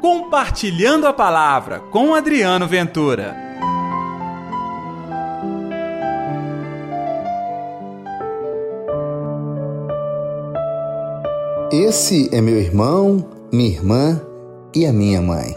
Compartilhando a Palavra com Adriano Ventura. Esse é meu irmão, minha irmã e a minha mãe.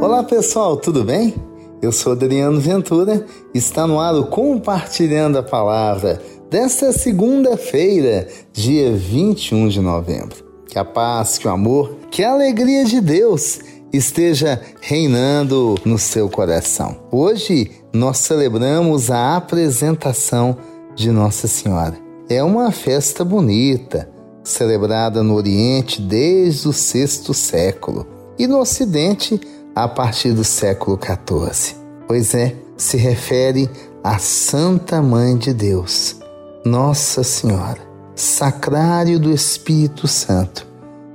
Olá pessoal, tudo bem? Eu sou Adriano Ventura está no ar o Compartilhando a Palavra desta segunda-feira, dia 21 de novembro. Que a paz, que o amor, que a alegria de Deus esteja reinando no seu coração. Hoje nós celebramos a apresentação de Nossa Senhora. É uma festa bonita, celebrada no Oriente desde o sexto século e no Ocidente a partir do século XIV. Pois é, se refere à Santa Mãe de Deus, nossa Senhora, sacrário do Espírito Santo,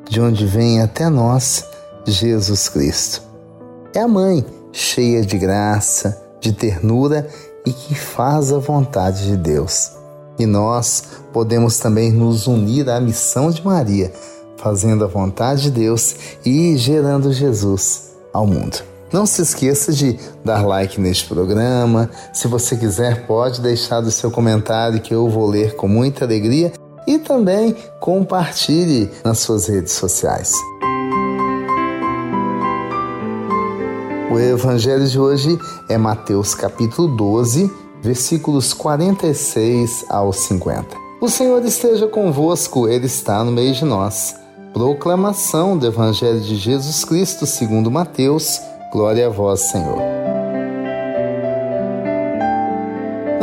de onde vem até nós Jesus Cristo. É a mãe cheia de graça, de ternura e que faz a vontade de Deus. E nós podemos também nos unir à missão de Maria, fazendo a vontade de Deus e gerando Jesus ao mundo. Não se esqueça de dar like neste programa. Se você quiser, pode deixar o seu comentário que eu vou ler com muita alegria e também compartilhe nas suas redes sociais. O evangelho de hoje é Mateus capítulo 12, versículos 46 ao 50. O Senhor esteja convosco, ele está no meio de nós. Proclamação do evangelho de Jesus Cristo, segundo Mateus Glória a vós, Senhor.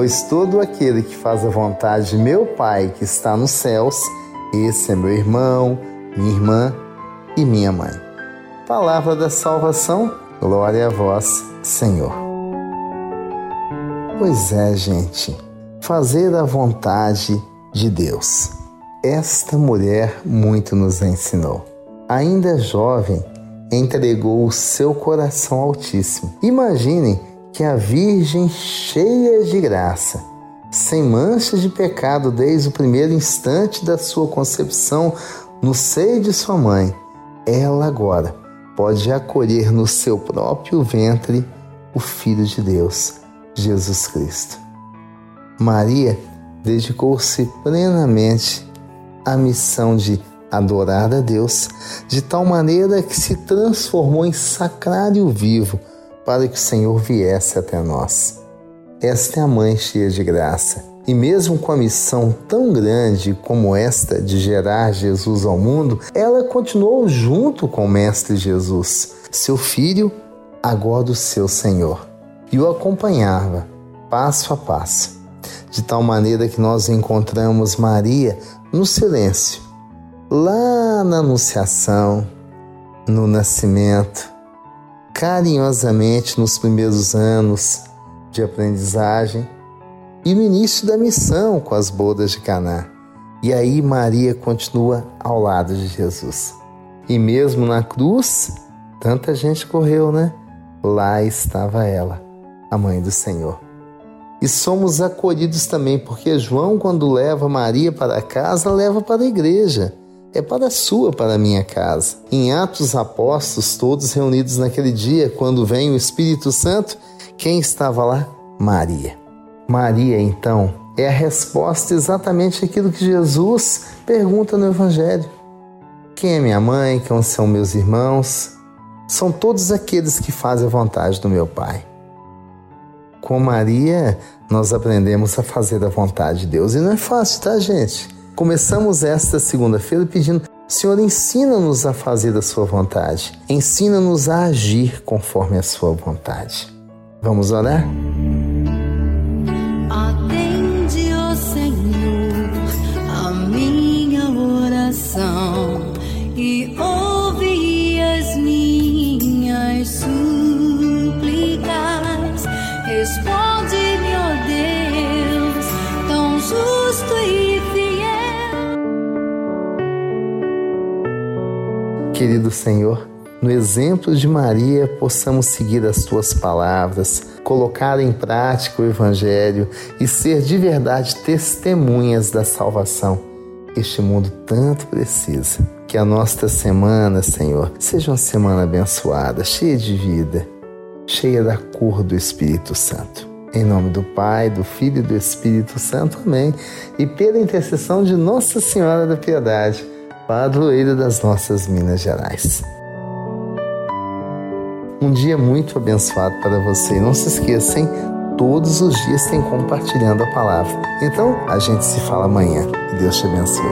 pois todo aquele que faz a vontade de meu Pai que está nos céus, esse é meu irmão, minha irmã e minha mãe. Palavra da salvação, glória a vós, Senhor. Pois é, gente, fazer a vontade de Deus. Esta mulher muito nos ensinou. Ainda jovem, entregou o seu coração Altíssimo. Imaginem que a Virgem cheia de graça, sem manchas de pecado desde o primeiro instante da sua concepção no seio de sua mãe, ela agora pode acolher no seu próprio ventre o Filho de Deus, Jesus Cristo. Maria dedicou-se plenamente à missão de adorar a Deus de tal maneira que se transformou em sacrário vivo para que o Senhor viesse até nós. Esta é a mãe cheia de graça. E mesmo com a missão tão grande como esta de gerar Jesus ao mundo, ela continuou junto com o Mestre Jesus, seu filho, agora o seu Senhor, e o acompanhava passo a passo, de tal maneira que nós encontramos Maria no silêncio, lá na Anunciação, no nascimento, carinhosamente nos primeiros anos de aprendizagem e no início da missão com as bodas de Caná. E aí Maria continua ao lado de Jesus. E mesmo na cruz, tanta gente correu, né? Lá estava ela, a mãe do Senhor. E somos acolhidos também, porque João, quando leva Maria para casa, leva para a igreja é para a sua, para a minha casa. Em Atos Apóstolos, todos reunidos naquele dia, quando vem o Espírito Santo, quem estava lá? Maria. Maria, então, é a resposta exatamente àquilo que Jesus pergunta no Evangelho. Quem é minha mãe? Quem são meus irmãos? São todos aqueles que fazem a vontade do meu Pai. Com Maria, nós aprendemos a fazer a vontade de Deus. E não é fácil, tá, gente? Começamos esta segunda-feira pedindo: Senhor, ensina-nos a fazer a Sua vontade, ensina-nos a agir conforme a Sua vontade. Vamos orar? Atende, Querido Senhor, no exemplo de Maria, possamos seguir as tuas palavras, colocar em prática o Evangelho e ser de verdade testemunhas da salvação que este mundo tanto precisa. Que a nossa semana, Senhor, seja uma semana abençoada, cheia de vida, cheia da cor do Espírito Santo. Em nome do Pai, do Filho e do Espírito Santo. Amém. E pela intercessão de Nossa Senhora da Piedade, padroeira das nossas Minas Gerais. Um dia muito abençoado para você. Não se esqueça, hein? Todos os dias tem compartilhando a palavra. Então, a gente se fala amanhã. Que Deus te abençoe.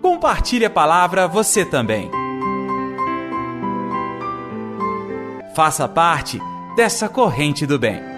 Compartilhe a palavra você também. Faça parte dessa corrente do bem.